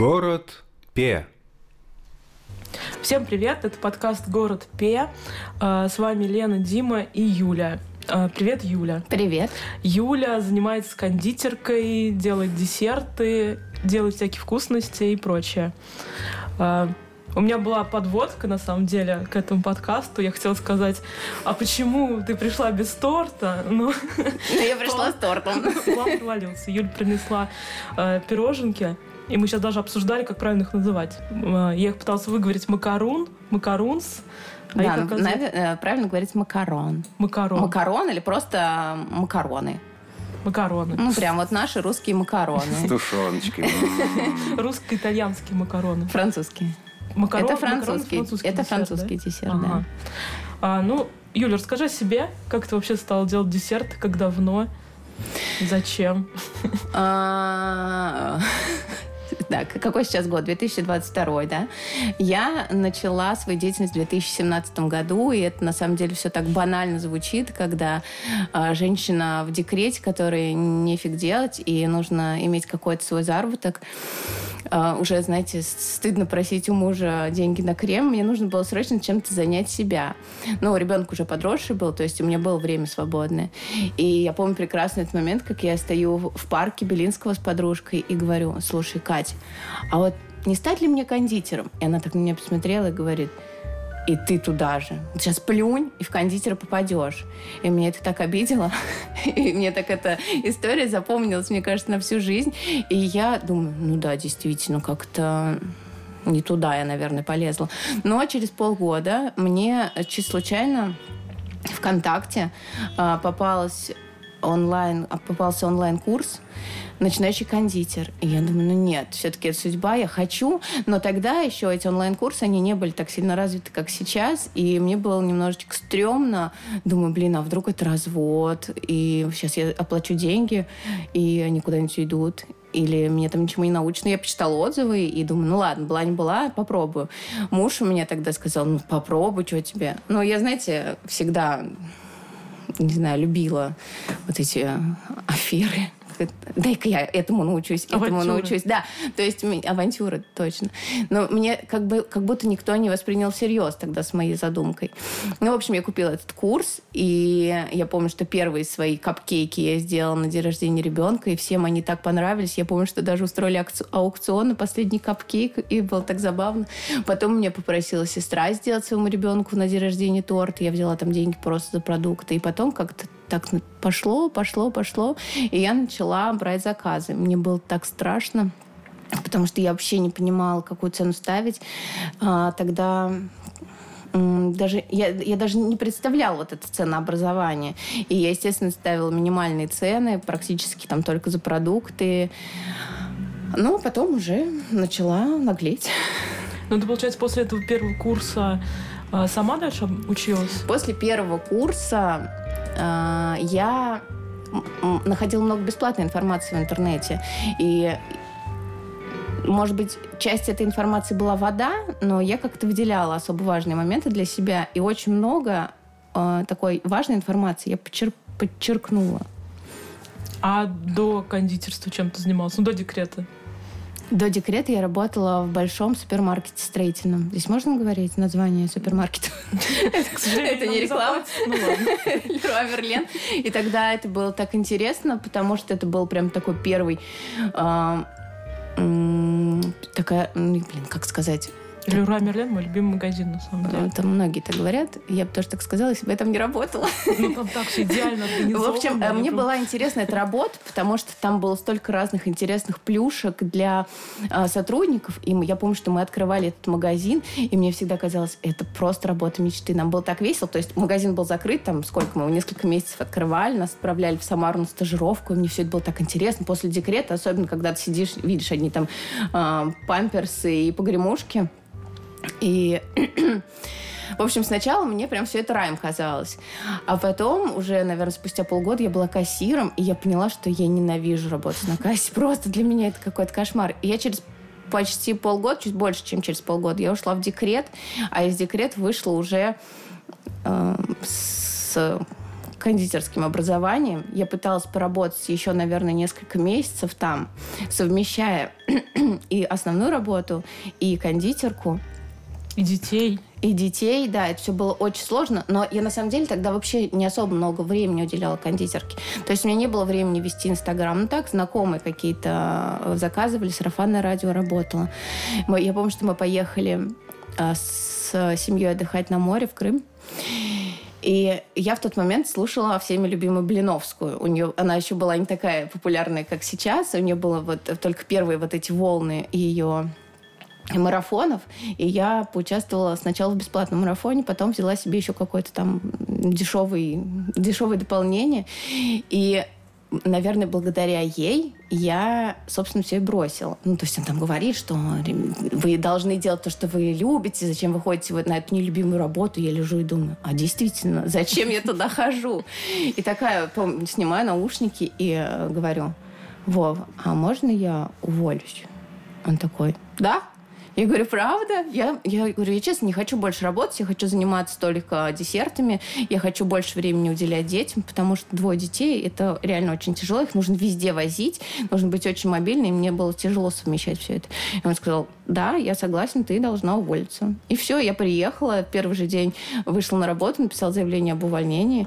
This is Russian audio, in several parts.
Город Пе. Всем привет, это подкаст «Город Пе». А, с вами Лена, Дима и Юля. А, привет, Юля. Привет. Юля занимается кондитеркой, делает десерты, делает всякие вкусности и прочее. А, у меня была подводка, на самом деле, к этому подкасту. Я хотела сказать, а почему ты пришла без торта? Ну, ну я пришла с тортом. План провалился. Юля принесла э, пироженки. И мы сейчас даже обсуждали, как правильно их называть. Э, я их пыталась выговорить макарун, макарунс. А да, наверное, правильно говорить макарон. Макарон. Макарон или просто макароны. Макароны. Ну, прям вот наши русские макароны. С тушеночкой. Русско-итальянские макароны. Французские. Макарон, это французский, французский это десерт, французский да? десерт, ага. да. А, ну, Юля, расскажи о себе, как ты вообще стала делать десерт, как давно, зачем? Так, какой сейчас год? 2022, да? Я начала свою деятельность в 2017 году, и это на самом деле все так банально звучит, когда э, женщина в декрете, которой нефиг делать, и нужно иметь какой-то свой заработок, э, уже, знаете, стыдно просить у мужа деньги на крем, мне нужно было срочно чем-то занять себя. Ну, ребенок уже подросший был, то есть у меня было время свободное. И я помню прекрасно этот момент, как я стою в парке Белинского с подружкой и говорю, слушай, Катя, а вот не стать ли мне кондитером? И она так на меня посмотрела и говорит, и ты туда же. Сейчас плюнь, и в кондитера попадешь. И меня это так обидело. И мне так эта история запомнилась, мне кажется, на всю жизнь. И я думаю, ну да, действительно, как-то не туда я, наверное, полезла. Но через полгода мне чисто случайно ВКонтакте а, попалась онлайн, попался онлайн-курс начинающий кондитер. И я думаю, ну нет, все-таки это судьба, я хочу. Но тогда еще эти онлайн-курсы, они не были так сильно развиты, как сейчас. И мне было немножечко стрёмно. Думаю, блин, а вдруг это развод? И сейчас я оплачу деньги, и они куда-нибудь уйдут или мне там ничему не научно. Я почитала отзывы и думаю, ну ладно, была не была, попробую. Муж у меня тогда сказал, ну попробуй, что тебе. Но я, знаете, всегда, не знаю, любила вот эти аферы дай-ка я этому научусь, этому авантюры. научусь. Да, то есть авантюры, точно. Но мне как бы как будто никто не воспринял всерьез тогда с моей задумкой. Ну, в общем, я купила этот курс, и я помню, что первые свои капкейки я сделала на день рождения ребенка, и всем они так понравились. Я помню, что даже устроили аукцион на последний капкейк, и было так забавно. Потом меня попросила сестра сделать своему ребенку на день рождения торт. Я взяла там деньги просто за продукты. И потом как-то так пошло, пошло, пошло. И я начала брать заказы. Мне было так страшно потому что я вообще не понимала, какую цену ставить. А, тогда даже я, я даже не представляла вот это ценообразование. И я, естественно, ставила минимальные цены, практически там только за продукты. Ну, потом уже начала наглеть. Ну, это, получается, после этого первого курса а, сама дальше училась? После первого курса я находила много бесплатной информации в интернете. И может быть, часть этой информации была вода, но я как-то выделяла особо важные моменты для себя. И очень много э, такой важной информации я подчер подчеркнула. А до кондитерства чем ты занималась? Ну, до декрета? До декрета я работала в большом супермаркете строительном. Здесь можно говорить название супермаркета? Это не реклама. Ну Леруа Мерлен. И тогда это было так интересно, потому что это был прям такой первый а, такая, блин, как сказать, Леруа Мерлен мой любимый магазин, на самом деле. Это многие так говорят. Я бы тоже так сказала, если бы я там не работала. Ну, там так все идеально В общем, мне была интересна эта работа, потому что там было столько разных интересных плюшек для а, сотрудников. И я помню, что мы открывали этот магазин, и мне всегда казалось, это просто работа мечты. Нам было так весело. То есть магазин был закрыт, там сколько мы, несколько месяцев открывали, нас отправляли в Самару на стажировку, и мне все это было так интересно. После декрета, особенно когда ты сидишь, видишь одни там э, памперсы и погремушки, и в общем, сначала мне прям все это раем казалось. А потом, уже, наверное, спустя полгода я была кассиром, и я поняла, что я ненавижу работать на кассе. Просто для меня это какой-то кошмар. И я через почти полгода, чуть больше, чем через полгода, я ушла в декрет, а из декрета вышла уже э, с кондитерским образованием. Я пыталась поработать еще, наверное, несколько месяцев там, совмещая и основную работу, и кондитерку. И детей. И детей, да, это все было очень сложно, но я на самом деле тогда вообще не особо много времени уделяла кондитерке. То есть у меня не было времени вести Инстаграм. Ну так, знакомые какие-то э, заказывали, сарафанное радио работало. Мы, я помню, что мы поехали а, с семьей отдыхать на море в Крым. И я в тот момент слушала всеми любимую Блиновскую. У нее, она еще была не такая популярная, как сейчас. У нее было вот только первые вот эти волны ее марафонов, и я поучаствовала сначала в бесплатном марафоне, потом взяла себе еще какое-то там дешевый, дешевое дополнение, и наверное, благодаря ей я, собственно, все и бросила. Ну, то есть он там говорит, что вы должны делать то, что вы любите, зачем вы ходите вот на эту нелюбимую работу. Я лежу и думаю, а действительно, зачем я туда хожу? И такая, снимаю наушники и э, говорю, Вов, а можно я уволюсь? Он такой, да, я говорю, правда? Я, я говорю, я честно не хочу больше работать, я хочу заниматься только десертами, я хочу больше времени уделять детям, потому что двое детей, это реально очень тяжело, их нужно везде возить, нужно быть очень мобильной, и мне было тяжело совмещать все это. И он сказал, да, я согласен, ты должна уволиться. И все, я приехала, первый же день вышла на работу, написала заявление об увольнении,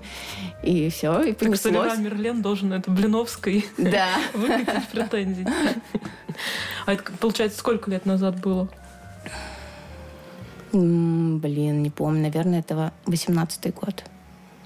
и все, и понеслось. Так Мерлен должен это Блиновской да. выкатить претензии. А это, получается, сколько лет назад было? Блин, не помню. Наверное, это 18-й год.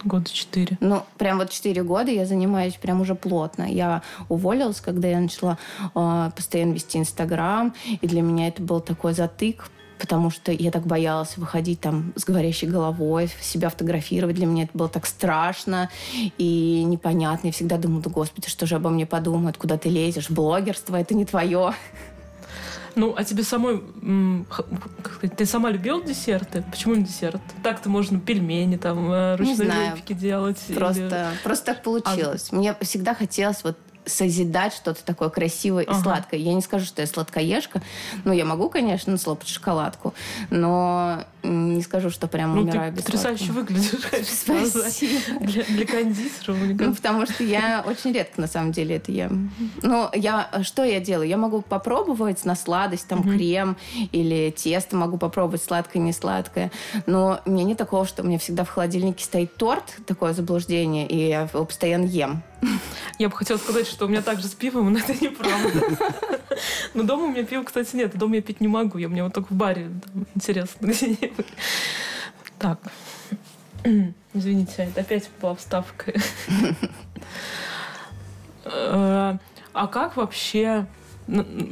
Года четыре. Ну, прям вот четыре года я занимаюсь прям уже плотно. Я уволилась, когда я начала э, постоянно вести Инстаграм, и для меня это был такой затык, потому что я так боялась выходить там с говорящей головой, себя фотографировать. Для меня это было так страшно и непонятно. Я всегда думала, да господи, что же обо мне подумают, куда ты лезешь, блогерство, это не твое. Ну, а тебе самой, ты сама любила десерты? Почему не десерт? Так-то можно пельмени, там, э, ручные выпеки делать. Просто, или... просто так получилось. А... Мне всегда хотелось вот созидать что-то такое красивое ага. и сладкое. Я не скажу, что я сладкоежка. Ну, я могу, конечно, слопать шоколадку, но не скажу, что прям ну, умираю ты без потрясающе сладкого. выглядишь. Спасибо. Для, для кондитера. Ну, потому что я очень редко, на самом деле, это ем. Ну, я, что я делаю? Я могу попробовать на сладость, там, угу. крем или тесто могу попробовать, сладкое, не сладкое. Но у меня нет такого, что у меня всегда в холодильнике стоит торт, такое заблуждение, и я его постоянно ем. Я бы хотела сказать, что у меня также с пивом, но это неправда. Но дома у меня пива, кстати, нет. Дома я пить не могу. Я мне вот только в баре интересно где-нибудь. Так. Извините, это опять была вставка. Э, а как вообще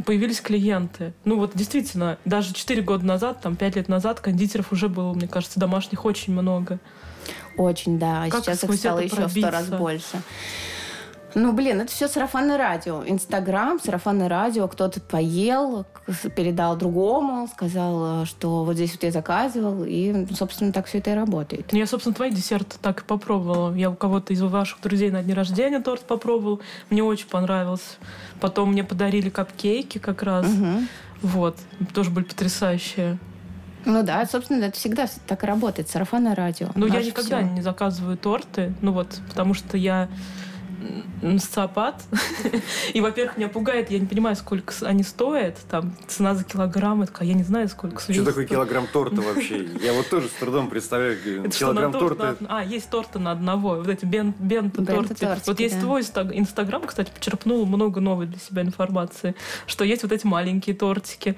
появились клиенты. Ну вот действительно, даже 4 года назад, там 5 лет назад кондитеров уже было, мне кажется, домашних очень много. Очень, да. А сейчас их стало еще в сто раз больше. Ну, блин, это все сарафанное радио. Инстаграм, сарафанное радио. Кто-то поел, передал другому, сказал, что вот здесь вот я заказывал. И, собственно, так все это и работает. Ну, я, собственно, твои десерты так и попробовала. Я у кого-то из ваших друзей на дне рождения торт попробовал. Мне очень понравился. Потом мне подарили капкейки как раз. Угу. Вот. Тоже были потрясающие. Ну да, собственно, это всегда так и работает. Сарафанное радио. Ну, я никогда все. не заказываю торты. Ну вот, потому что я социопат. И, во-первых, меня пугает, я не понимаю, сколько они стоят. Там цена за килограмм, я такая, я не знаю, сколько Что такое килограмм торта вообще? Я вот тоже с трудом представляю килограмм торта. А, есть торты на одного. Вот эти бент-торты. Вот есть твой инстаграм, кстати, почерпнул много новой для себя информации, что есть вот эти маленькие тортики.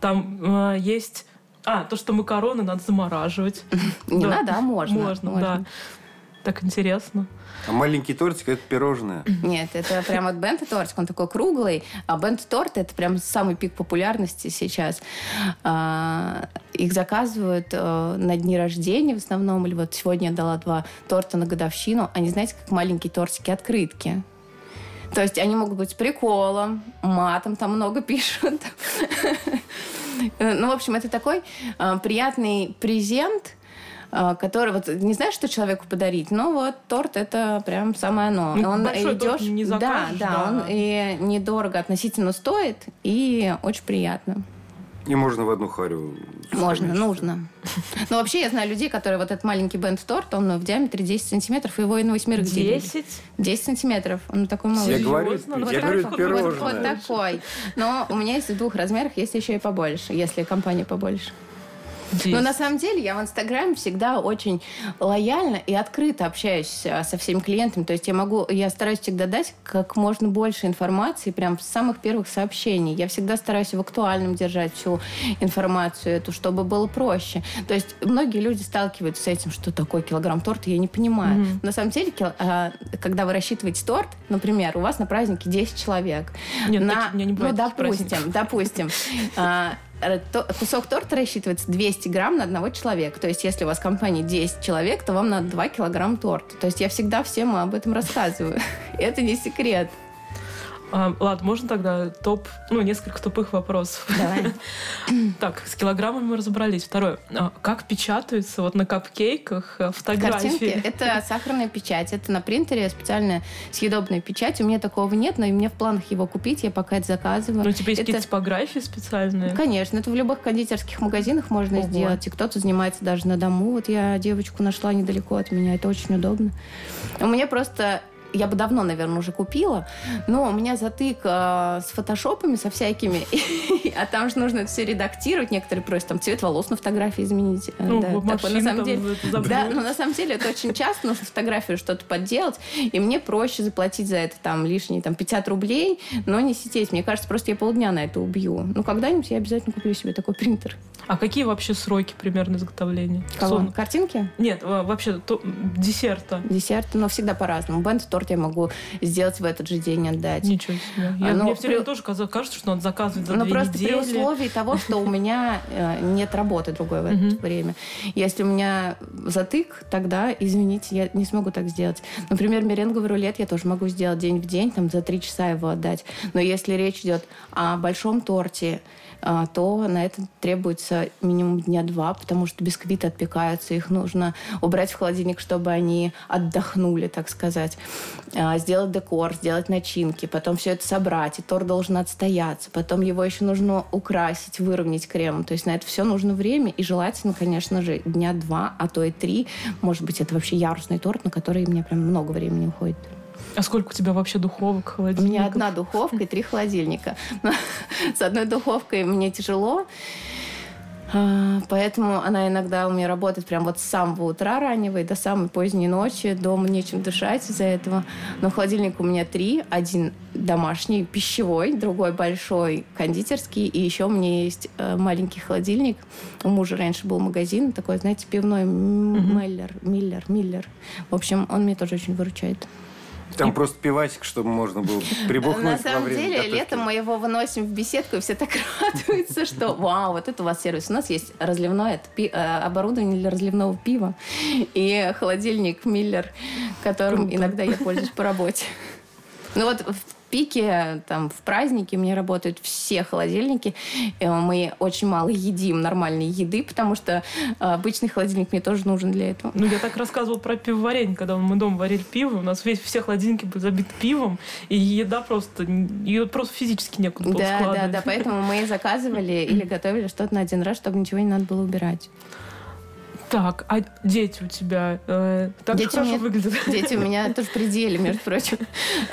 Там э, есть... А, то, что макароны надо замораживать. Не надо, а можно. Можно, да. Так интересно. А маленький тортик это пирожное. Нет, это прям от бента тортик, он такой круглый, а бент торт это прям самый пик популярности сейчас. А, их заказывают а, на дни рождения в основном, или вот сегодня я дала два торта на годовщину. Они, знаете, как маленькие тортики открытки. То есть они могут быть с приколом, матом там много пишут. Ну, в общем, это такой а, приятный презент, который вот не знаешь, что человеку подарить, но вот торт это прям самое оно. Ну, он идешь, не закажешь, да, да, да, он и недорого относительно стоит и очень приятно. И можно в одну харю. Можно, нужно. Но вообще я знаю людей, которые вот этот маленький бенд-торт, он в диаметре 10 сантиметров, его и на восьмерых делили. 10? 10 сантиметров. Он такой малый. Я говорю, Серьезно? я Вот говорю, вот, пирожное. Вот, вот такой. Но у меня есть в двух размерах, есть еще и побольше, если компания побольше. Но 10. на самом деле я в Инстаграме всегда очень лояльно и открыто общаюсь а, со всеми клиентами. То есть я могу, я стараюсь всегда дать как можно больше информации прям с самых первых сообщений. Я всегда стараюсь в актуальном держать всю информацию эту, чтобы было проще. То есть многие люди сталкиваются с этим, что такое килограмм торта, я не понимаю. Мгм. На самом деле, а, когда вы рассчитываете торт, например, у вас на празднике 10 человек. Нет, на, таких- у меня не бывает ну, праздников. допустим, то- кусок торта рассчитывается 200 грамм на одного человека. То есть, если у вас в компании 10 человек, то вам надо 2 килограмма торта. То есть, я всегда всем об этом рассказываю. Это не секрет. А, ладно, можно тогда топ, ну, несколько тупых вопросов. Давай. Так, с килограммами мы разобрались. Второе. А как печатаются вот на капкейках э, Картинки фотографии? – это сахарная печать. Это на принтере специальная съедобная печать. У меня такого нет, но и мне в планах его купить. Я пока это заказываю. Ну, у тебя есть Это- какие-то типографии специальные? Конечно, это в любых кондитерских магазинах можно Ого. сделать. И кто-то занимается даже на дому. Вот я девочку нашла недалеко от меня. Это очень удобно. У меня просто я бы давно, наверное, уже купила, но у меня затык э, с фотошопами, со всякими, а там же нужно все редактировать. Некоторые просят там цвет волос на фотографии изменить. Э, Ну, да, машины на самом деле. Да, но на самом деле это очень часто нужно фотографию что-то подделать, и мне проще заплатить за это там лишние там 50 рублей, но не сидеть. Мне кажется, просто я полдня на это убью. Ну, когда-нибудь я обязательно куплю себе такой принтер. А какие вообще сроки примерно изготовления? Кого? Условно. Картинки? Нет, вообще то- десерта. Десерты, но всегда по-разному. Бенд-торт я могу сделать в этот же день отдать. Ничего себе. Я- А, ну, мне все время при- тоже кажется, что надо заказывать за Но две просто при недели. условии того, что у меня э, нет работы другой в это время. Если у меня затык, тогда, извините, я не смогу так сделать. Например, меренговый рулет я тоже могу сделать день в день, там за три часа его отдать. Но если речь идет о большом торте, а, то на это требуется минимум дня два, потому что бисквиты отпекаются, их нужно убрать в холодильник, чтобы они отдохнули, так сказать. А, Сделать декор, сделать начинки, потом все это собрать, и торт должен отстояться. Потом его еще нужно украсить, выровнять кремом. То есть на это все нужно время, и желательно, конечно же, дня два, а то и три. Может быть, это вообще ярусный торт, на который мне прям много времени уходит. А сколько у тебя вообще духовок, У холодильников? меня одна духовка и три холодильника. С одной духовкой мне тяжело, а, Поэтому она иногда у меня работает прям вот с самого утра раннего и до самой поздней ночи. Дома нечем дышать из-за этого. Но холодильник у меня три. Один домашний, пищевой, другой большой, кондитерский. И еще у меня есть э, маленький холодильник. У мужа раньше был магазин такой, знаете, пивной. Меллер, Миллер, Миллер. В общем, он меня тоже очень выручает. Там просто пивасик, чтобы можно было прибухнуть На самом деле, готовки. летом мы его выносим в беседку, и все так радуются, что вау, вот это у вас сервис. У нас есть разливное э, оборудование для разливного пива и холодильник Миллер, которым иногда я пользуюсь по работе. Ну вот пике, там, в празднике у меня работают все холодильники. Э, Мы очень мало едим нормальной еды, потому что э, обычный холодильник мне тоже нужен для этого. Ну, я так рассказывала про пивоварение, когда мы дома варили пиво, у нас весь, все холодильники были забиты пивом, и еда просто, ее просто физически некуда было Да, да, да, поэтому мы заказывали или готовили что-то на один раз, чтобы ничего не надо было убирать. Так, а дети у тебя э, так Дети хорошо меня- выглядят? Дети у меня тоже в пределе, между прочим.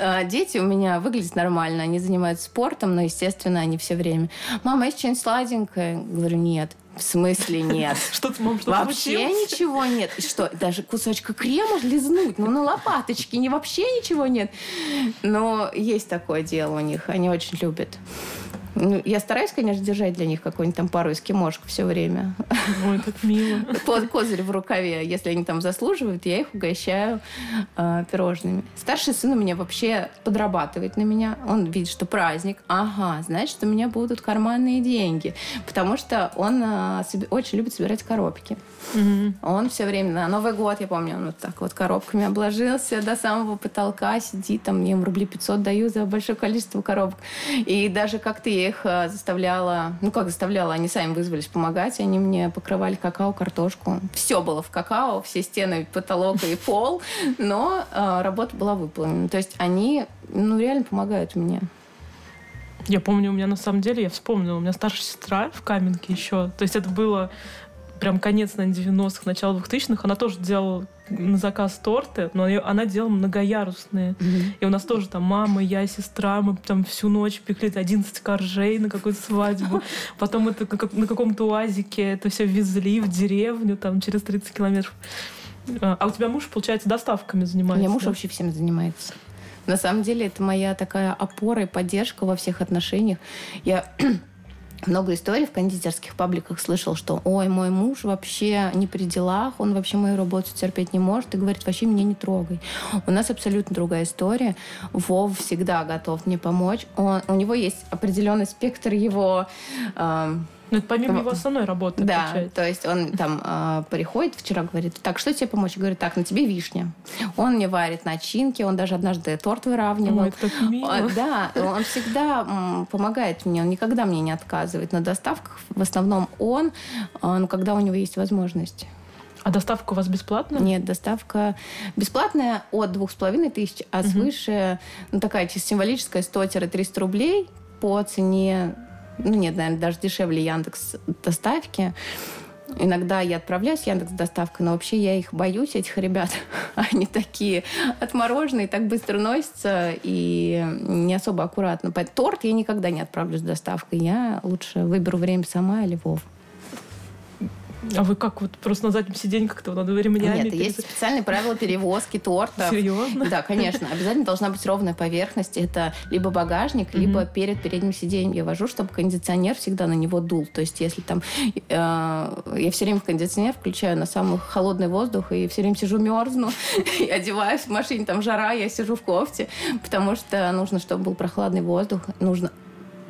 А, Дети у меня выглядят нормально, они занимаются спортом, но, естественно, они все время. Мама, есть что-нибудь сладенькое? Говорю, нет. В смысле нет? Что-то, мам, что Вообще случилось? ничего нет. И что, даже кусочка крема лизнуть? Ну, на лопаточке не вообще ничего нет. Но есть такое дело у них. Они очень любят. Ну, я стараюсь, конечно, держать для них какую-нибудь там пару эскимошек все время. Ой, как мило. Ко- Козырь в рукаве. Если они там заслуживают, я их угощаю э, пирожными. Старший сын у меня вообще подрабатывает на меня. Он видит, что праздник. Ага, значит, у меня будут карманные деньги. Потому что он э, очень любит собирать коробки. Мгм. Он все время на Новый год, я помню, он вот так вот коробками обложился до самого потолка, сидит, там, я ему рублей 500 даю за большое количество коробок. И даже как-то я их э, заставляла, ну как заставляла, они сами вызвались помогать, они мне покрывали какао, картошку. Все было в какао, все стены, потолок и пол, но э, работа была выполнена. То есть они, ну, реально помогают мне. Я помню, у меня на самом деле, я вспомнила, у меня старшая сестра в Каменке еще. То есть это было прям конец, на 90-х, начало 2000-х. Она тоже делала на заказ торты, но она делала многоярусные. Mm-hmm. И у нас тоже там мама, я, сестра, мы там всю ночь пекли 11 коржей на какую-то свадьбу. Потом это как на каком-то уазике это все везли в деревню, там через 30 километров. А, а у тебя муж, получается, доставками занимается? У меня муж да? вообще всем занимается. На самом деле это моя такая опора и поддержка во всех отношениях. Я много историй в кондитерских пабликах слышал, что ой, мой муж вообще не при делах, он вообще мою работу терпеть не может и говорит, вообще меня не трогай. У нас абсолютно другая история. Вов всегда готов мне помочь. Он, у него есть определенный спектр его э, ну, это помимо его основной работы, Да, получается. то есть он там э, приходит вчера, говорит, так, что тебе помочь? Говорит, так, на тебе вишня. Он мне варит начинки, он даже однажды торт выравнивал. Ой, это так мило. Да, он всегда м, помогает мне, он никогда мне не отказывает. На доставках в основном он, э, ну, когда у него есть возможность. А доставка у вас бесплатная? Нет, доставка бесплатная от двух с половиной тысяч, а угу. свыше, ну, такая чисто символическая, 100-300 рублей по цене ну нет, наверное, даже дешевле Яндекс доставки. Иногда я отправляюсь Яндекс доставкой, но вообще я их боюсь, этих ребят. Они такие отмороженные, так быстро носятся и не особо аккуратно. Торт я никогда не отправлю с доставкой. Я лучше выберу время сама или Вов. А вы как, вот просто на заднем сиденье как-то надо ремнями? Нет, есть специальные правила перевозки торта. Серьезно? Да, конечно. Обязательно должна быть ровная поверхность. Это либо багажник, либо перед передним сиденьем я вожу, чтобы кондиционер всегда на него дул. То есть если там... Э, я все время в кондиционер включаю на самый холодный воздух и все время сижу мерзну и одеваюсь в машине, там жара, я сижу в кофте, потому что нужно, чтобы был прохладный воздух. Нужно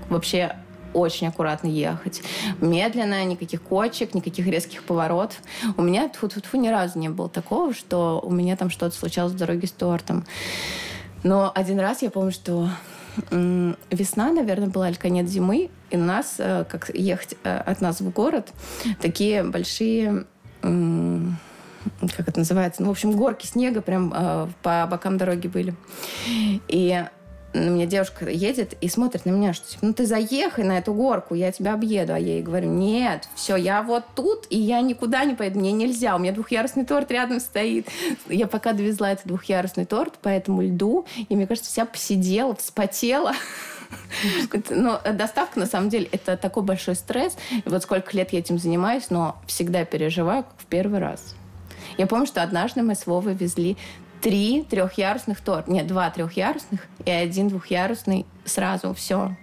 вообще очень аккуратно ехать. Медленно, никаких кочек, никаких резких поворотов. У меня тьфу -тьфу -тьфу, ни разу не было такого, что у меня там что-то случалось в дороге с тортом. Но один раз я помню, что весна, наверное, была или конец зимы, и у нас, э, как ехать э, от нас в город, такие большие как это называется, ну, в общем, горки снега прям э, по бокам дороги были. И на меня девушка едет и смотрит на меня, что типа, ну ты заехай на эту горку, я тебя объеду. А я ей говорю, нет, все, я вот тут, и я никуда не поеду, мне нельзя, у меня двухъярусный торт рядом стоит. Я пока довезла этот двухъярусный торт по этому льду, и мне кажется, вся посидела, вспотела. Но доставка, на самом деле, это такой большой стресс. И вот сколько лет я этим занимаюсь, но всегда переживаю, как в первый раз. Я помню, что однажды мы с Вовой везли три трехъярусных торта. Нет, два трехъярусных и один двухъярусный сразу. Все.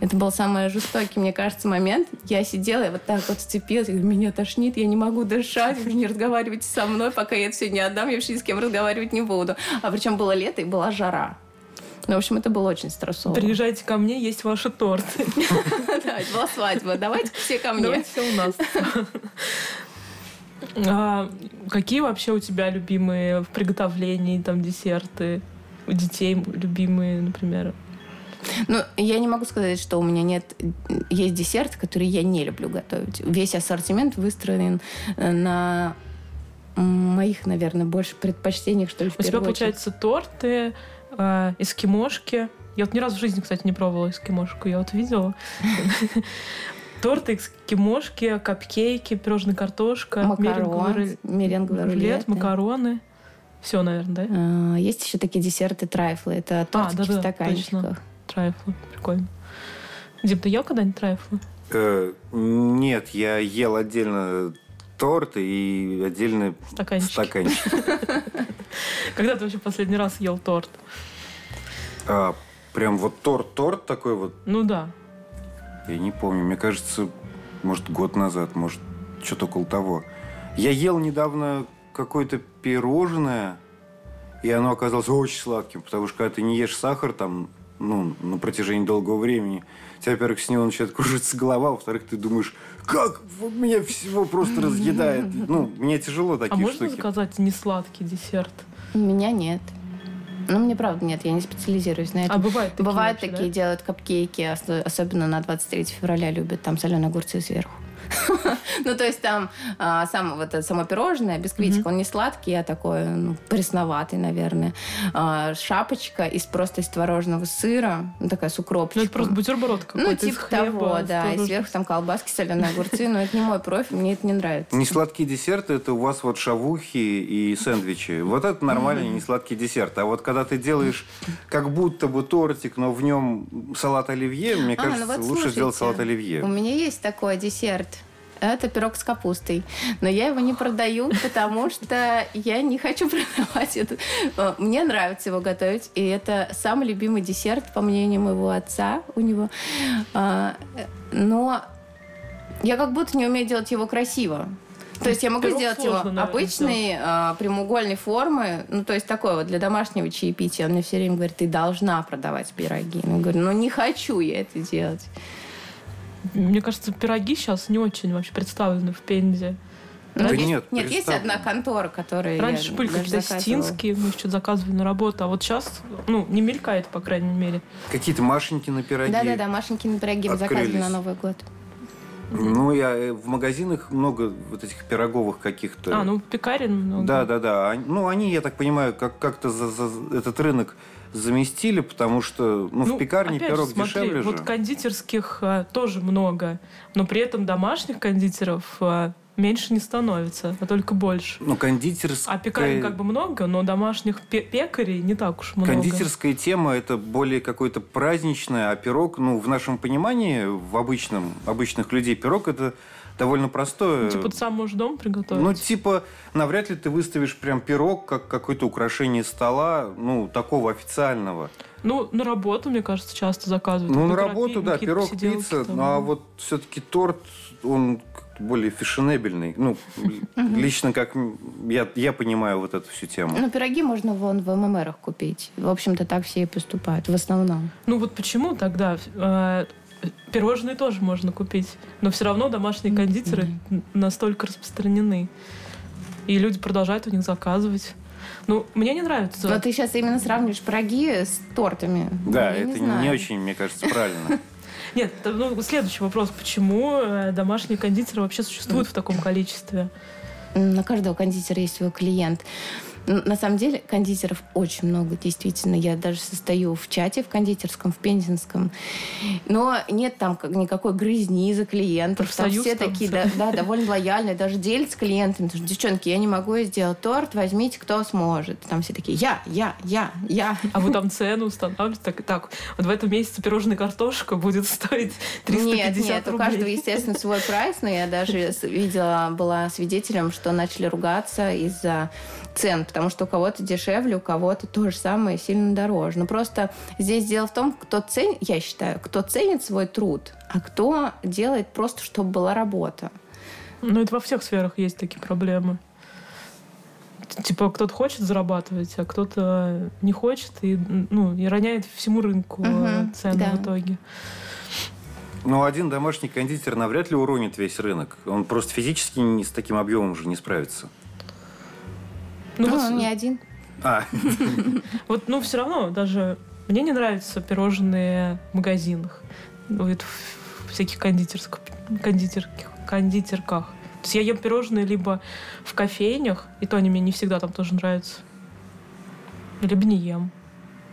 Это был самый жестокий, мне кажется, момент. Я сидела, я вот так вот сцепилась, я говорю, меня тошнит, я не могу дышать, вы не разговаривайте со мной, пока я это все не отдам, я вообще ни с кем разговаривать не буду. А причем было лето и была жара. Ну, в общем, это было очень стрессово. Приезжайте ко мне, есть ваши торты. Да, была свадьба. Давайте все ко мне. Давайте все у нас. А какие вообще у тебя любимые в приготовлении там десерты? У детей любимые, например? Ну, я не могу сказать, что у меня нет... Есть десерты, которые я не люблю готовить. Весь ассортимент выстроен э, на моих, наверное, больше предпочтениях, что ли, У тебя, получается, торты, э, эскимошки. Я вот ни разу в жизни, кстати, не пробовала эскимошку. Я вот видела. Торты, эскимошки, капкейки, пирожная картошка, макароны, меренговый рулет, макароны. Все, наверное, да? А, есть еще такие десерты трайфлы. Это тортики а, да, в стаканчиках. Точно. Трайфлы, прикольно. Дим, ты ел когда-нибудь трайфлы? Э, нет, я ел отдельно торты и отдельно стаканчики. стаканчики. Когда ты вообще последний раз ел торт? А, прям вот торт-торт такой вот? Ну да. Я не помню. Мне кажется, может, год назад, может, что-то около того. Я ел недавно какое-то пирожное, и оно оказалось очень сладким, потому что когда ты не ешь сахар там, ну, на протяжении долгого времени, у тебя, во-первых, с него начинает кружиться голова, во-вторых, ты думаешь, как меня всего просто разъедает. Ну, мне тяжело такие штуки. А можно штуки. заказать несладкий десерт? У меня нет. Ну, мне правда нет, я не специализируюсь на этом. А бывают такие Бывают вообще, такие, да? делают капкейки, особенно на 23 февраля любят, там соленые огурцы сверху. Ну, то есть там а, сам, вот, это само пирожное, бисквитик, он не сладкий, а такой ну, пресноватый, наверное. А, шапочка из просто из творожного сыра, ну, такая с укропчиком. Ну, это просто бутерброд какой-то Ну, типа того, да. И сверху там колбаски, соленые огурцы. Но это не мой профиль, мне это не нравится. Не сладкие десерты, это у вас вот шавухи и сэндвичи. Вот это нормальный не сладкий десерт. А вот когда ты делаешь как будто бы тортик, но в нем салат оливье, мне А, ну кажется, вот лучше слушайте, сделать салат оливье. У меня есть такой десерт. Это пирог с капустой. Но я его не продаю, потому что я не хочу продавать это. Э, Мне нравится его готовить. И это самый любимый десерт, по мнению моего отца у него. А, Но я как будто не умею делать его красиво. То есть я могу Пирог сделать сложно, его наверное, обычной а, прямоугольной формы, ну то есть такой вот для домашнего чаепития. Он мне все время говорит, ты должна продавать пироги. Я говорю, ну не хочу я это делать. Мне кажется, пироги сейчас не очень вообще представлены в Пензе. Да есть, нет, нет, есть одна контора, которая Раньше были какие-то стинские, мы что-то заказывали на работу, а вот сейчас, ну, не мелькает, по крайней мере. Какие-то Машеньки на пироги. Да-да-да, Машеньки на пироги мы заказывали на Новый год. Ну, я э, в магазинах много вот этих пироговых каких-то. А, ну, пекарен много. Да, да, да. Ну, они, я так понимаю, как- как-то за- за- этот рынок заместили, потому что ну, в пекарне пирог же, смотри, дешевле вот же. кондитерских а, тоже много, но при этом домашних кондитеров а, меньше не становится, а только больше. Ну, кондитерская... А пекарен как бы много, но домашних пе- пекарей не так уж много. Кондитерская тема это более какое-то праздничное, а пирог, ну, в нашем понимании, в обычном, обычных людей, пирог это довольно простое. Ну, Типа ты сам можешь дома приготовить. Ну, типа, навряд ли ты выставишь прям пирог как какое-то украшение стола, ну, такого официального. Ну, на работу, мне кажется, часто заказывают. Ну, на работу, да, пирог, пицца, ну, а вот все-таки торт, он более фешенебельный. Ну, лично как я, я понимаю вот эту всю тему. Ну, пироги можно вон в ММРах купить. В общем-то, так все и поступают, в основном. Ну вот почему тогда э, пирожные тоже можно купить, но все равно домашние кондитеры настолько распространены. И люди продолжают у них заказывать. Ну, мне не нравится. Но ты сейчас именно сравниваешь пироги с тортами. Да, Я это не, знаю. очень, мне кажется, правильно. Нет, ну, следующий вопрос. Почему э, домашние кондитеры вообще существуют в таком количестве? На каждого кондитера есть свой клиент. На самом деле кондитеров очень много, действительно. Я даже состою в чате в кондитерском, в пензенском. Но нет там как- никакой грызни за клиентов. Там все там такие, да, да, довольно лояльные, даже делятся клиентами. Потому что, девчонки, я не могу сделать торт, возьмите, кто сможет. Там все такие, я, я, я, я. А вы там цену устанавливаете? Так, так, вот в этом месяце пирожная картошка будет стоить 350 Нет, нет, у рублей. каждого, естественно, свой прайс, но я даже видела, была свидетелем, что начали ругаться из-за цен, потому что у кого-то дешевле, у кого-то то же самое сильно дороже. Но просто здесь дело в том, кто ценит, я считаю, кто ценит свой труд, а кто делает просто, чтобы была работа. Ну, это во всех сферах есть такие проблемы. Типа, кто-то хочет зарабатывать, а кто-то не хочет и, ну, и роняет всему рынку Мгм, цены да. в итоге. Но один домашний кондитер навряд ли уронит весь рынок. Он просто физически не с таким объемом уже не справится. Ну, Ну, вот, он не один. А, вот, ну, все равно, даже мне не нравятся пирожные в магазинах. Ну, вот в всяких кондитерских, кондитерских, кондитерках. То есть я ем пирожные либо в кофейнях, и то они мне не всегда там тоже нравятся. Либо не ем.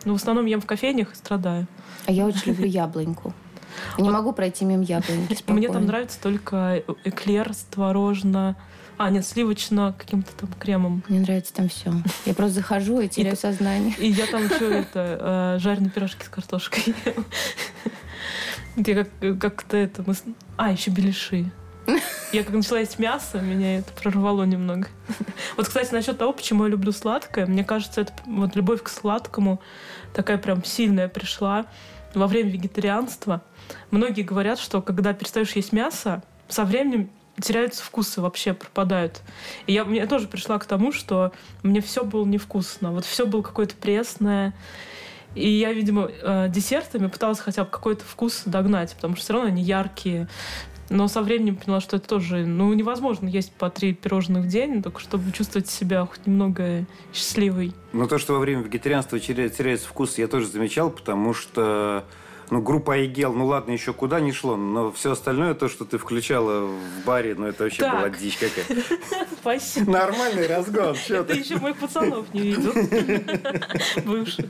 Но в основном ем в кофейнях и страдаю. А я очень люблю яблоньку. Не могу пройти мимо яблоньки Мне там нравится только эклер с творожно... А, нет, сливочно каким-то там кремом. Мне нравится там все. Я просто захожу и теряю сознание. И я там еще это, э, жареные пирожки с картошкой. Я как- как-то это... А, еще беляши. Я как начала есть мясо, меня это прорвало немного. Вот, кстати, насчет того, почему я люблю сладкое, мне кажется, это вот любовь к сладкому такая прям сильная пришла во время вегетарианства. Многие говорят, что когда перестаешь есть мясо, со временем теряются вкусы, вообще пропадают. И я, я тоже пришла к тому, что мне все было невкусно. Вот все было какое-то пресное. И я, видимо, э, десертами пыталась хотя бы какой-то вкус догнать, потому что все равно они яркие. Но со временем поняла, что это тоже ну, невозможно есть по три пирожных в день, только чтобы чувствовать себя хоть немного счастливой. Но то, что во время вегетарианства теря- теряется вкус, я тоже замечал, потому что Ну, группа Айгел, ну ладно, еще куда не шло, но все остальное, то, что ты включала в баре, ну это вообще Так. была дичь какая. Спасибо. Нормальный разгон, ты? еще моих пацанов не видел. Бывших.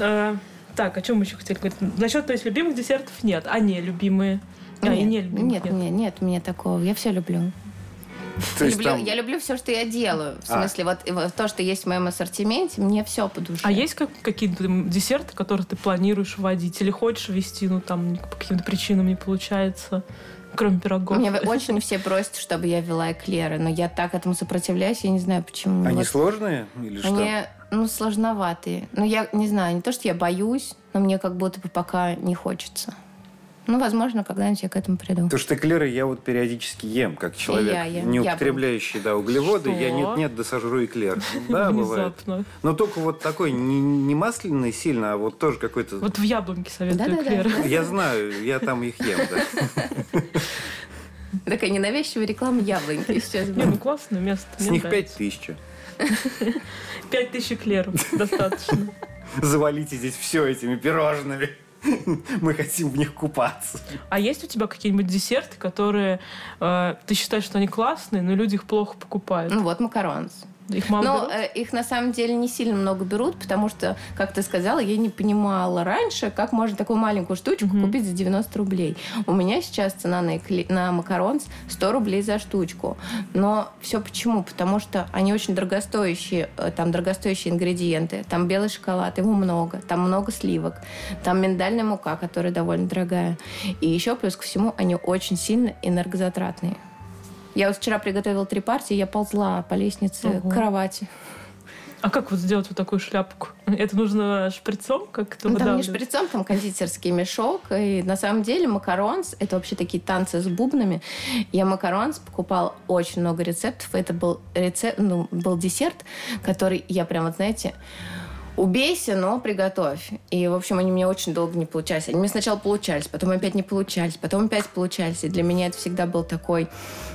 А, Так, о чем мы еще хотели говорить? Насчет, то есть, любимых десертов нет, а не любимые. А, и не Нет, любимых нет, нет, нет, у меня такого. Я все люблю. То есть люблю там- Я люблю все, что я делаю. В А. смысле, вот, вот то, что есть в моем ассортименте, мне все по душе. А есть как, какие-то десерты, которые ты планируешь вводить или хочешь ввести, ну там по каким-то причинам не получается, кроме пирогов? Мне очень все просят, чтобы я вела эклеры, но я так этому сопротивляюсь, я не знаю почему. Они Вот сложные или что? Они, ну, сложноватые. Ну, я не знаю, не то, что я боюсь, но мне как будто бы пока не хочется. Ну, возможно, когда-нибудь я к этому приду. Потому что эклеры я вот периодически ем, как человек, я ем. не Я употребляющий да, углеводы. Что? Я нет-нет, да сожру эклер. Да, бывает. Но только вот такой не, не масляный сильно, а вот тоже какой-то... Вот в яблоньке советую Да-да-да. эклеры. Я знаю, я там их ем, да. Такая ненавязчивая реклама яблоньки сейчас. Не, ну классное место. С них пять тысяч. Пять тысяч эклеров достаточно. Завалите здесь все этими пирожными. Мы хотим в них купаться. А есть у тебя какие-нибудь десерты, которые э, ты считаешь, что они классные, но люди их плохо покупают? Ну, вот макаронс. Их мало Но берут? э, их на самом деле не сильно много берут, потому что, как ты сказала, я не понимала раньше, как можно такую маленькую штучку Мгм. купить за 90 рублей. У меня сейчас цена на, экле- на макаронс 100 рублей за штучку. Но все почему? Потому что они очень дорогостоящие, э, там дорогостоящие ингредиенты. Там белый шоколад, его много. Там много сливок. Там миндальная мука, которая довольно дорогая. И еще плюс ко всему, они очень сильно энергозатратные. Я вот вчера приготовила три партии, я ползла по лестнице Ого. к кровати. А как вот сделать вот такую шляпку? Это нужно шприцом? Как это Ну, там не шприцом, там кондитерский мешок. И на самом деле макаронс — это вообще такие танцы с бубнами. Я макаронс покупала очень много рецептов. Это был, рецепт, ну, был десерт, который я прям, вот знаете, убейся, но приготовь. И, в общем, они мне очень долго не получались. Они мне сначала получались, потом опять не получались, потом опять получались. И для меня это всегда был такой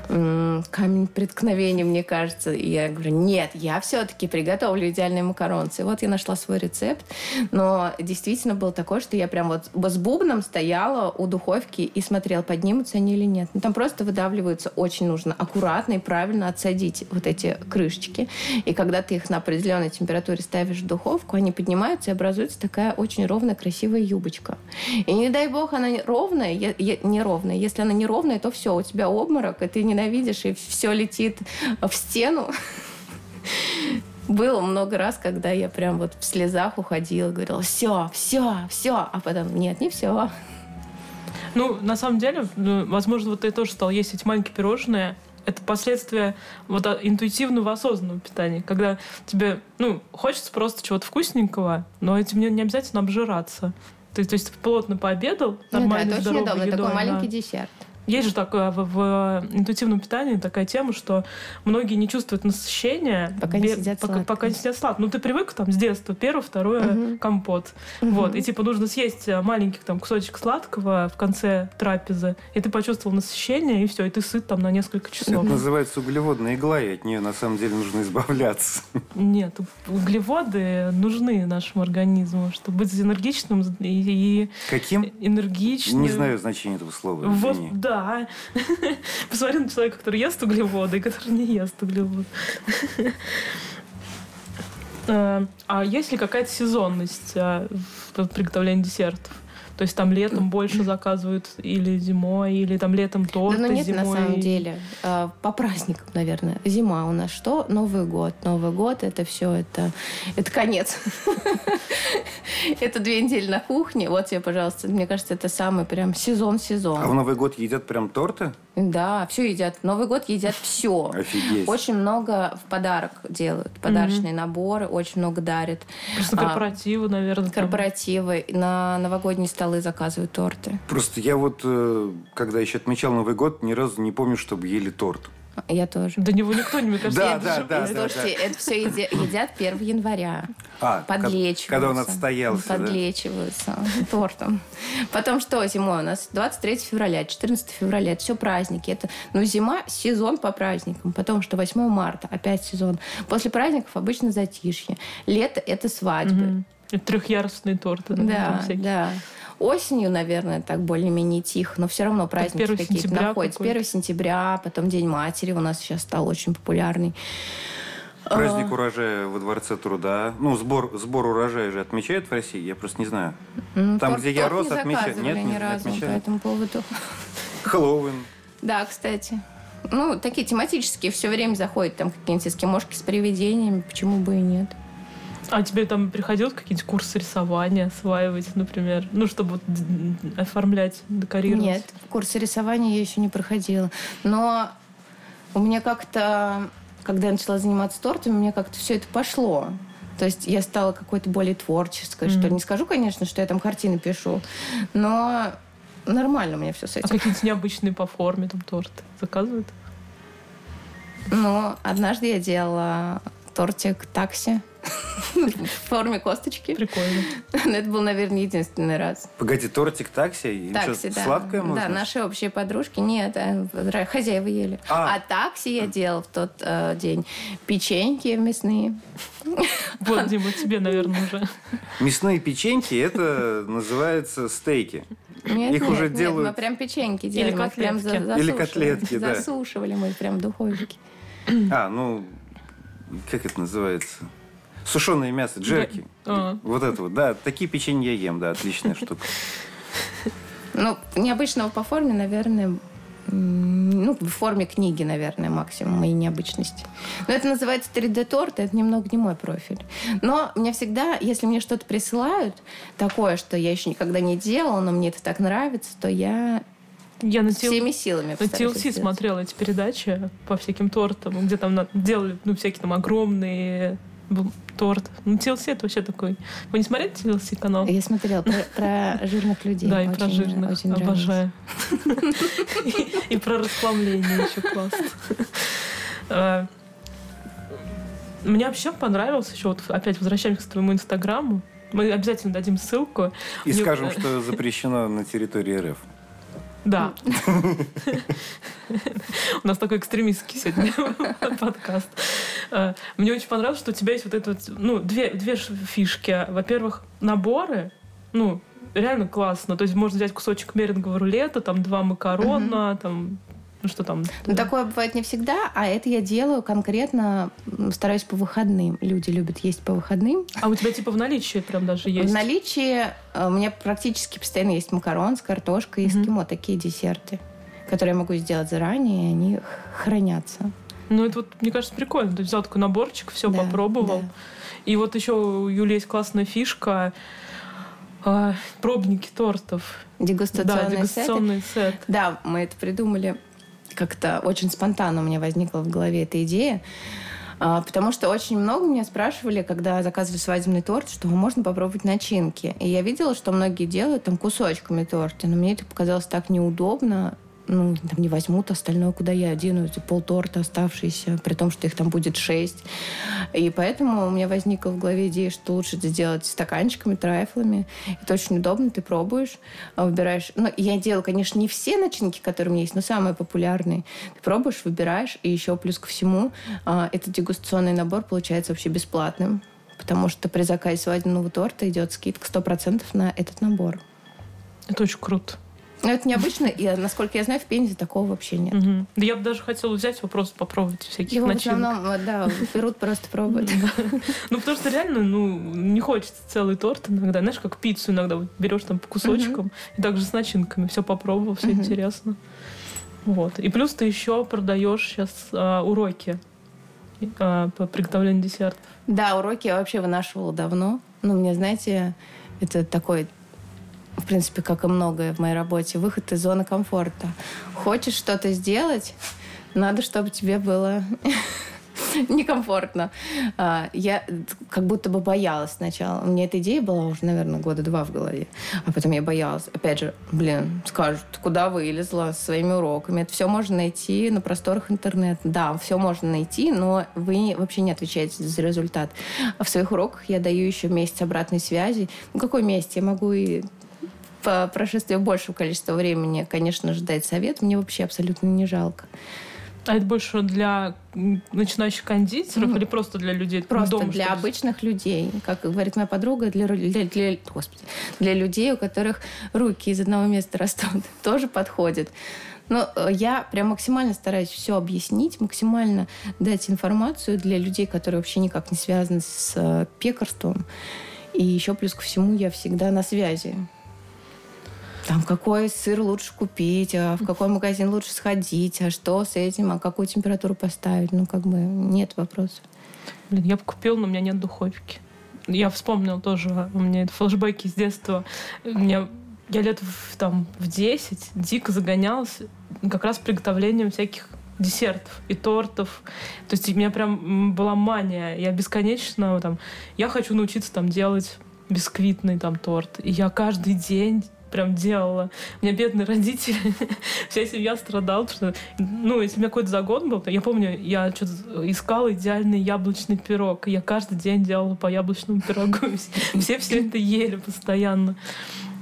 м, камень преткновения, мне кажется. И я говорю, нет, я все-таки приготовлю идеальные макаронцы. И вот я нашла свой рецепт. Но действительно было такое, что я прям вот с бубном стояла у духовки и смотрела, поднимутся они или нет. Ну, там просто выдавливаются очень нужно аккуратно и правильно отсадить вот эти крышечки. И когда ты их на определенной температуре ставишь в духовку, они поднимаются и образуется такая очень ровная, красивая юбочка. И не дай бог она ровная, не ровная. Если она не ровная, то все, у тебя обморок, и ты ненавидишь, и все летит в стену. Было много раз, когда я прям вот в слезах уходила, говорила, все, все, все, а потом, нет, не все. Ну, на самом деле, возможно, вот ты тоже стал есть эти маленькие пирожные. Это последствия вот а, интуитивного осознанного питания, когда тебе, ну, хочется просто чего-то вкусненького, но этим не, не обязательно обжираться. Ты, то есть ты плотно пообедал, Ну да, нормально, это очень здоровой удобно, едой, такой да. маленький десерт. Есть же такое в, в интуитивном питании такая тема, что многие не чувствуют насыщения, Пока не съедят пока, сладкое. пока не съедят сладкое. Ну, ты привык там с детства, первое, второе, Мгм. компот. Вот, и типа нужно съесть э, маленький там кусочек сладкого в конце трапезы, и ты почувствовал насыщение, и все, и ты сыт там на несколько Это часов. называется углеводная игла, и от нее на самом деле нужно избавляться. Нет, углеводы нужны нашему организму, чтобы быть энергичным и, и Каким? энергичным. Не знаю значения этого слова, Вот, извини. Да. Посмотри на человека, который ест углеводы и который не ест углеводы. Э, А есть ли какая-то сезонность э, в приготовлении десертов? То есть там летом больше заказывают или зимой, или там летом Да, торты ну нет, зимой. на самом деле. А, По праздникам, наверное. Зима у нас что? Новый год. Новый год это все, это, это конец. Это две недели на кухне. Вот тебе, пожалуйста, мне кажется, это самый прям А в сезон-сезон. Новый год едят прям торты? Да, все едят. Новый год едят все. Офигеть. Очень много в подарок делают. Подарочные наборы, очень много дарят. Просто А, корпоративы, наверное. Корпоративы. На новогодние столы заказывают торты. Просто я вот, э, когда еще отмечал Новый год, ни разу не помню, чтобы ели торт. Я тоже. До него никто, не мне кажется, Да, да, да. Слушайте, это все едят 1 января. А, Подлечиваются. Когда он отстоялся? Подлечиваются тортом. Потом что зимой? У нас 23 февраля, 14 февраля. Это все праздники. Это, ну, зима – сезон по праздникам. Потом что 8 марта – опять сезон. После праздников обычно затишье. Лето – это свадьбы. Трехъярусные торты. Да, да. Осенью, наверное, так более-менее тихо, но все равно праздники какие-то находятся. 1 сентября, потом День матери у нас сейчас стал очень популярный. Праздник а. урожая во Дворце труда. Ну, сбор, сбор урожая же отмечают в России? Я просто не знаю. Там, торт, где я рос, отмечают? Нет, ни не разу отмечают. по этому поводу. Хэллоуин. Да, кстати. Ну, такие тематические все время заходят. Там какие-нибудь эскимошки с привидениями. Почему бы и нет? А тебе там приходилось какие-нибудь курсы рисования осваивать, например? Ну, чтобы вот оформлять, декорировать? Нет, курсы рисования я еще не проходила. Но у меня как-то, когда я начала заниматься тортами, у меня как-то все это пошло. То есть я стала какой-то более творческой, mm-hmm. что ли. Не скажу, конечно, что я там картины пишу, но нормально у меня все с а этим. А какие-то необычные по форме там торты заказывают? Ну, однажды я делала тортик такси в форме косточки. Прикольно. Но это был, наверное, единственный раз. Погоди, тортик такси? Такси, да. Сладкое можно? Да, наши общие подружки. Нет, э, хозяева ели. А, а такси я делала в тот э, день. Печеньки мясные. Вот, Дима, тебе, наверное, уже. Мясные печеньки, это называется стейки. Нет, Их нет, уже нет, делают... мы прям печеньки делали. Или котлетки. Прям за, Или котлетки, да. Засушивали мы прям в духовке. А, ну, как это называется? Сушеное мясо, джерки. А. Вот это вот, да. Такие печенья я ем, да, отличная штука. Ну, необычного по форме, наверное, ну, в форме книги, наверное, максимум моей необычности. Но это называется 3D-торт, это немного не мой профиль. Но мне всегда, если мне что-то присылают, такое, что я еще никогда не делала, но мне это так нравится, то я я на всеми силами. На TLC смотрела эти передачи по всяким тортам, где там делали ну, всякие там огромные торт. Ну, TLC это вообще такой... Вы не смотрели TLC канал? Я смотрела про, про жирных людей. Да, и про жирных. Очень Обожаю. И про расхламление еще классно. А, мне вообще понравилось еще, вот опять возвращаемся к твоему инстаграму. Мы обязательно дадим ссылку. И скажем, что запрещено на территории РФ. Да. У нас такой экстремистский сегодня подкаст. Э, мне очень понравилось, что у тебя есть вот это вот, ну, две, две фишки. Во-первых, наборы, ну, реально классно. То есть можно взять кусочек мерингового рулета, там два макарона, там ну что там? Ну, такое бывает не всегда, а это я делаю конкретно, стараюсь по выходным. Люди любят есть по выходным. А у тебя типа в наличии прям даже есть? В наличии э, у меня практически постоянно есть макарон с картошкой, mm-hmm. эскимо, такие десерты, которые я могу сделать заранее, и они хранятся. Ну, это вот, мне кажется, прикольно. Ты взял такой наборчик, все да, попробовал. Да. И вот еще у Юли есть классная фишка э, пробники тортов. Дегустационный, да, дегустационный сет. сет. Да, мы это придумали как-то очень спонтанно у меня возникла в голове эта идея. А, потому что очень много меня спрашивали, когда заказывали свадебный торт, что можно попробовать начинки. И я видела, что многие делают там кусочками торта, но мне это показалось так неудобно ну, там не возьмут остальное, куда я одену, эти полторта оставшиеся, при том, что их там будет шесть. И поэтому у меня возникла в голове идея, что лучше это сделать стаканчиками, трайфлами. Это очень удобно, ты пробуешь, а, выбираешь. Ну, я делаю, конечно, не все начинки, которые у меня есть, но самые популярные. Ты пробуешь, выбираешь, и еще плюс ко всему а, этот дегустационный набор получается вообще бесплатным, потому что при заказе свадебного торта идет скидка 100% на этот набор. Это очень круто. Ну, это необычно, и, насколько я знаю, в Пензе такого вообще нет. Угу. Да я бы даже хотела взять его просто попробовать всяких Его начинок. в основном, да, берут просто пробовать. Ну, потому что реально, ну, не хочется целый торт иногда. Знаешь, как пиццу иногда берешь там по кусочкам, и также с начинками. Все попробовал, все интересно. Вот. И плюс ты еще продаешь сейчас а, уроки а, по приготовлению десертов. Да, уроки я вообще вынашивала давно. Ну, мне, знаете, это такой в принципе, как и многое в моей работе, выход из зоны комфорта. Хочешь что-то сделать, надо, чтобы тебе было некомфортно. А, я как будто бы боялась сначала. У меня эта идея была уже, наверное, года два в голове. А потом я боялась. Опять же, блин, скажут, куда вылезла с своими уроками. Это все можно найти на просторах интернета. Да, все можно найти, но вы вообще не отвечаете за результат. А в своих уроках я даю еще месяц обратной связи. Ну, какой месяц? Я могу и по прошествии большего количества времени, конечно же, дать совет, мне вообще абсолютно не жалко. А это больше для начинающих кондитеров mm. или просто для людей? Просто дома, для обычных людей. Как говорит моя подруга, для, для, для, господи, для людей, у которых руки из одного места растут, тоже подходит. Но э, я прям максимально стараюсь все объяснить, максимально дать информацию для людей, которые вообще никак не связаны с э, пекарством. И еще плюс ко всему я всегда на связи. Там какой сыр лучше купить, а в какой магазин лучше сходить, а что с этим, а какую температуру поставить. Ну, как бы нет вопросов. Блин, я бы купил, но у меня нет духовки. Я вспомнил тоже, у меня это флешбеки с детства. Меня я лет в, там, в 10 дико загонялась как раз приготовлением всяких десертов и тортов. То есть у меня прям была мания. Я бесконечно там... Я хочу научиться там делать бисквитный там торт. И я каждый день прям делала. У меня бедные родители, вся семья страдала, потому что, ну, если у меня какой-то загон был, то я помню, я что-то искала идеальный яблочный пирог, я каждый день делала по яблочному пирогу. Все все это ели постоянно.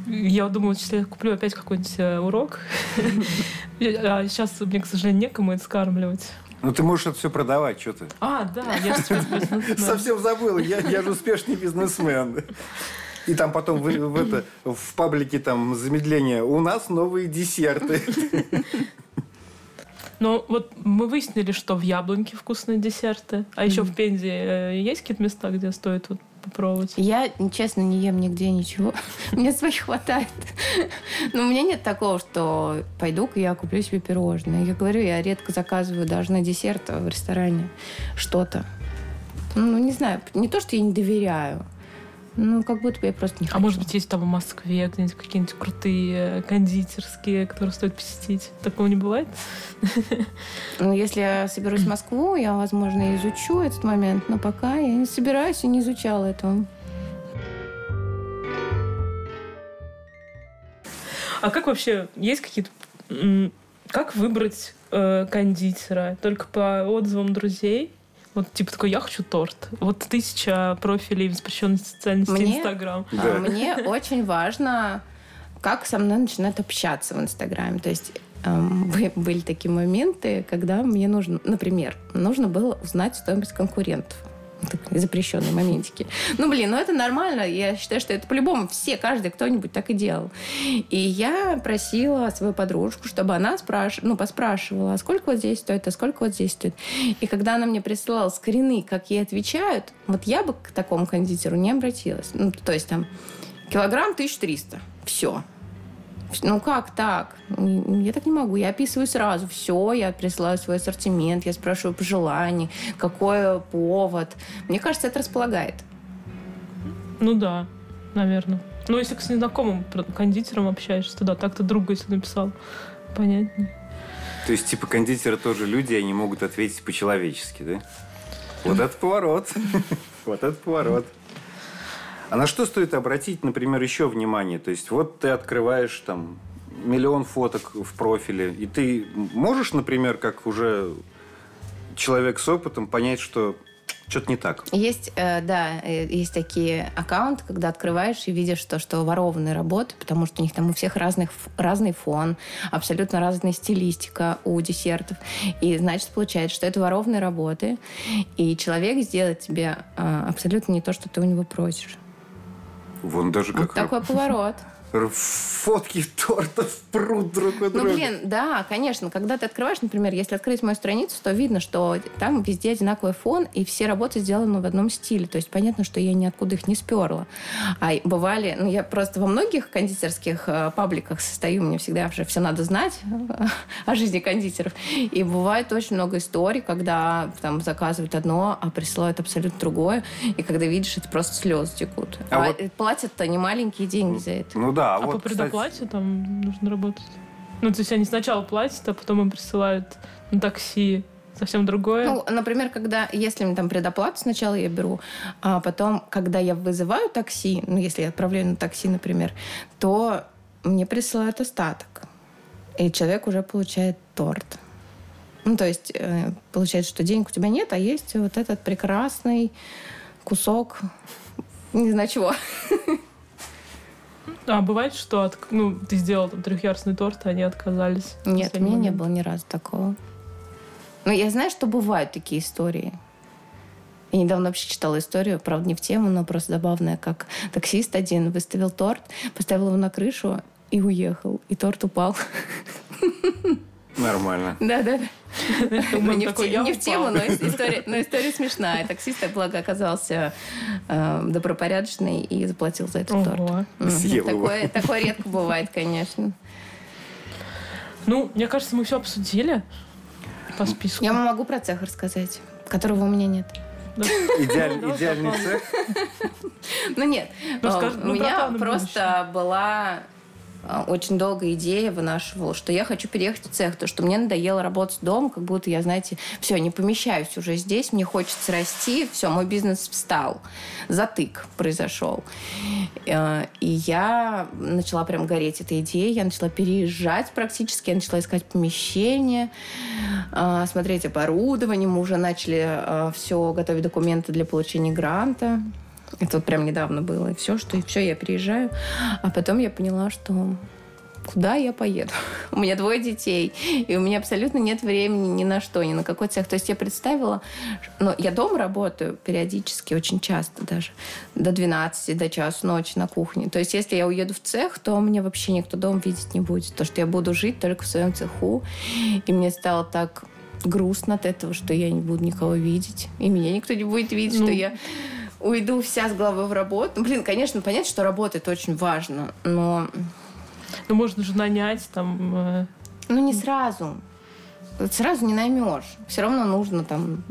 Я думала, что я куплю опять какой-нибудь э, урок. А сейчас мне, к сожалению, некому это скармливать. Ну, ты можешь это все продавать, что ты? А, да, я же Совсем забыл, я, я же успешный бизнесмен. И там потом в, в, это, в паблике там замедление. У нас новые десерты. Ну, вот мы выяснили, что в Яблоньке вкусные десерты. А еще в Пензе э, есть какие-то места, где стоит вот попробовать? Я, честно, не ем нигде ничего. Мне своих хватает. Но у меня нет такого, что пойду-ка я куплю себе пирожное. Я говорю, я редко заказываю даже на десерт в ресторане что-то. Ну, не знаю, не то, что я не доверяю, ну, как будто бы я просто не хочу. А может быть, есть там в Москве где-нибудь какие-нибудь крутые кондитерские, которые стоит посетить? Такого не бывает? Ну, если я соберусь в Москву, я, возможно, изучу этот момент, но пока я не собираюсь и не изучала этого. А как вообще, есть какие-то... Как выбрать э, кондитера? Только по отзывам друзей? Вот типа такой, я хочу торт. Вот тысяча профилей в запрещенной социальной сети Инстаграм. Да. Мне очень важно, как со мной начинают общаться в Инстаграме. То есть эм, были такие моменты, когда мне нужно, например, нужно было узнать стоимость конкурентов запрещенные моментики. Ну, блин, ну это нормально. Я считаю, что это по-любому все, каждый, кто-нибудь так и делал. И я просила свою подружку, чтобы она спраш... ну, поспрашивала, а сколько вот здесь стоит, а сколько вот здесь стоит. И когда она мне присылала скрины, как ей отвечают, вот я бы к такому кондитеру не обратилась. Ну, то есть там килограмм 1300. Все. Ну как так? Я так не могу. Я описываю сразу все, я присылаю свой ассортимент, я спрашиваю пожеланий, какой повод. Мне кажется, это располагает. Ну да, наверное. Ну, если с незнакомым кондитером общаешься, то да, так-то друга, если написал, понятнее. То есть, типа, кондитеры тоже люди, они могут ответить по-человечески, да? Вот это поворот. Вот это поворот. А на что стоит обратить, например, еще внимание? То есть вот ты открываешь там миллион фоток в профиле, и ты можешь, например, как уже человек с опытом, понять, что что-то не так. Есть, э, да, э, есть такие аккаунты, когда открываешь и видишь то, что ворованные работы, потому что у них там у всех разных, разный фон, абсолютно разная стилистика у десертов. И значит, получается, что это ворованные работы, и человек сделает тебе э, абсолютно не то, что ты у него просишь. Вон даже как... Вот такой поворот фотки тортов прут друг от друга. Ну, блин, да, конечно. Когда ты открываешь, например, если открыть мою страницу, то видно, что там везде одинаковый фон, и все работы сделаны в одном стиле. То есть понятно, что я ниоткуда их не сперла. А бывали... Ну, я просто во многих кондитерских э, пабликах состою, мне всегда уже все надо знать о жизни кондитеров. И бывает очень много историй, когда там заказывают одно, а присылают абсолютно другое. И когда видишь, это просто слезы текут. А, а вот... платят-то не маленькие деньги за это. Ну да. А вот, по предоплате кстати... там нужно работать? Ну, то есть они сначала платят, а потом им присылают на такси совсем другое. Ну, например, когда, если мне там предоплату сначала я беру, а потом, когда я вызываю такси, ну, если я отправляю на такси, например, то мне присылают остаток. И человек уже получает торт. Ну, то есть э, получается, что денег у тебя нет, а есть вот этот прекрасный кусок, не знаю чего. А бывает, что от, ну, ты сделал там трехъярусный торт, а они отказались? Нет, у меня не было ни разу такого. Но я знаю, что бывают такие истории. Я недавно вообще читала историю, правда, не в тему, но просто забавная, как таксист один выставил торт, поставил его на крышу и уехал. И торт упал. Нормально. Да-да. Ну, не, в, такой, те- я не в тему, но ис- история, но история смешная. Таксист, так благо, оказался э, добропорядочный и заплатил за этот торт. Ого. Съел его. Такое, редко бывает, конечно. Ну, мне кажется, мы все обсудили по списку. Я вам могу про цех рассказать, которого у меня нет. Да. Идеаль- Давай идеальный цех. Ну нет, Ну, скажи, у ну, меня просто была очень долгая идея вынашивала, что я хочу переехать в цех, то что мне надоело работать дома, как будто я, знаете, все, не помещаюсь уже здесь, мне хочется расти, все, мой бизнес встал, затык произошел. Э, И я начала прям гореть этой идеей, я начала переезжать практически, я начала искать помещение, э, смотреть оборудование, мы уже начали все готовить документы для получения гранта. Это вот прям недавно было. И все, что и все, я переезжаю. А потом я поняла, что куда я поеду? У меня двое детей, и у меня абсолютно нет времени ни на что, ни на какой цех. То есть я представила, но я дома работаю периодически, очень часто даже, до 12, до часу ночи на кухне. То есть если я уеду в цех, то меня вообще никто дома видеть не будет. То, что я буду жить только в своем цеху. И мне стало так грустно от этого, что я не буду никого видеть. И меня никто не будет видеть, Ну. что я уйду вся с головой в работу. Ну, блин, конечно, понятно, что работа это очень важно, но Ну, можно же нанять там... э, ну не сразу. Сразу не наймешь. Все равно нужно там...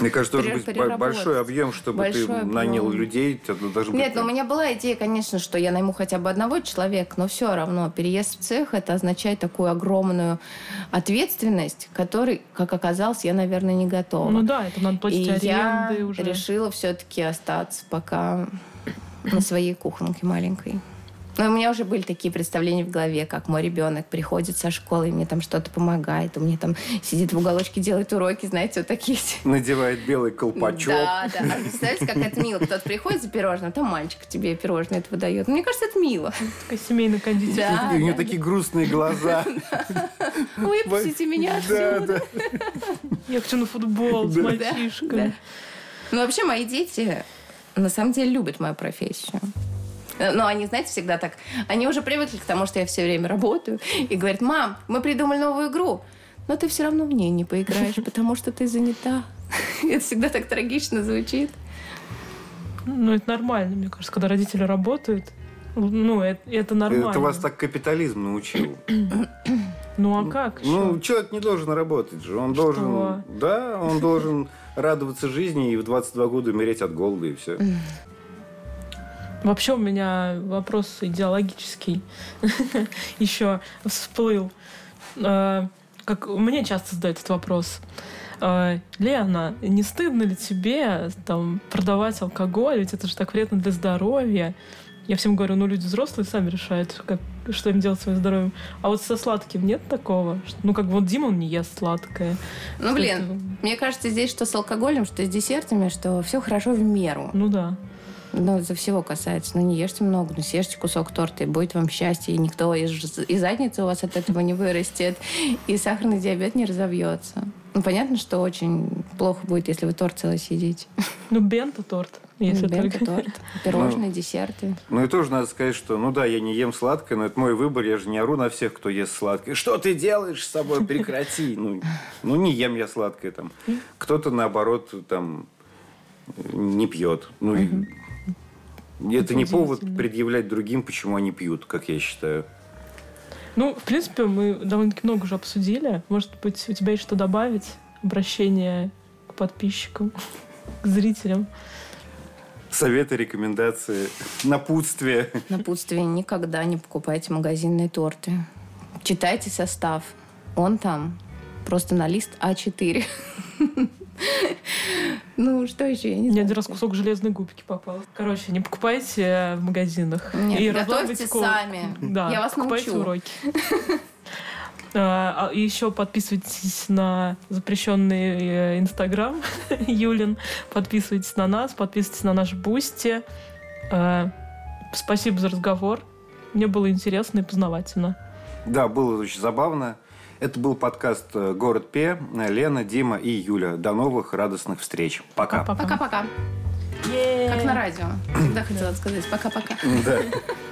Мне кажется, должен быть большой объем, чтобы ты Большой объем. нанял людей. Должен Нет, быть... но у меня была идея, конечно, что я найму хотя бы одного человека, но все равно переезд в цех это означает такую огромную ответственность, которой, как оказалось, я, наверное, не готова. Ну да, это надо И платить я аренды уже. решила все-таки остаться пока на своей кухонке маленькой. Но у меня уже были такие представления в голове, как мой ребенок приходит со школы, и мне там что-то помогает, у меня там сидит в уголочке, делает уроки, знаете, вот такие. Надевает белый колпачок. Да, да. А представляете, как это мило. Кто-то приходит за пирожным, там мальчик тебе пирожное это выдает. Мне кажется, это мило. Такая семейная кондитерская. Да, у нее да, такие грустные глаза. Выпустите меня Да, отсюда. да. Я хочу на футбол с. Да. Ну, вообще, мои дети на самом деле любят мою профессию. Но они, знаете, всегда так... Они уже привыкли к тому, что я все время работаю. И говорят, мам, мы придумали новую игру. Но ты все равно в ней не поиграешь, потому что ты занята. Это всегда так трагично звучит. Ну, это нормально, мне кажется, когда родители работают. Ну, это, это нормально. Это вас так капитализм научил. Ну, а как Ну, человек не должен работать же. Он должен... Да, он должен радоваться жизни и в 22 года умереть от голода, и все. Вообще у меня вопрос идеологический еще всплыл. Э, Как мне часто задают этот вопрос. Э, Лена, не стыдно ли тебе там продавать алкоголь? Ведь это же так вредно для здоровья. Я всем говорю, ну люди взрослые сами решают, как, что им делать с своим здоровьем. А вот со сладким нет такого? Ну, как вот Дима, он не ест сладкое. Ну, блин, мне кажется, здесь что с алкоголем, что с десертами, что все хорошо в меру. Ну да. Ну, за всего касается. Ну, не ешьте много, но съешьте кусок торта, и будет вам счастье, и никто из, из задницы у вас от этого не вырастет, и сахарный диабет не разовьется. Ну, понятно, что очень плохо будет, если вы торт целый съедите. Ну, бента-торт. Если Бенто, только. торт, пирожные, десерты. Ну и тоже надо сказать, что, ну да, я не ем сладкое, но это мой выбор, я же не ору на всех, кто ест сладкое. Что ты делаешь с собой? Прекрати. Ну, ну не ем я сладкое там. Кто-то, наоборот, там не пьет. Ну, и это не повод предъявлять другим, почему они пьют, как я считаю. Ну, в принципе, мы довольно-таки много уже обсудили. Может быть, у тебя есть что добавить? Обращение к подписчикам, к зрителям. Советы, рекомендации, напутствие. Напутствие. Никогда не покупайте магазинные торты. Читайте состав. Он там просто на лист А4. Ну, что еще? Я не Мне знаю. один раз кусок железной губки попал. Короче, не покупайте в магазинах. Нет, И готовьте сами. Да, Я вас покупайте научу. уроки. А, а еще подписывайтесь на запрещенный э, Инстаграм Юлин. Подписывайтесь на нас, подписывайтесь на наш Бусти. А, Спасибо за разговор. Мне было интересно и познавательно. Да, было очень забавно. Это был подкаст э, «Город П». Лена, Дима и Юля. До новых радостных встреч. Пока. Пока-пока. Как на радио. Всегда хотела сказать пока-пока. Да.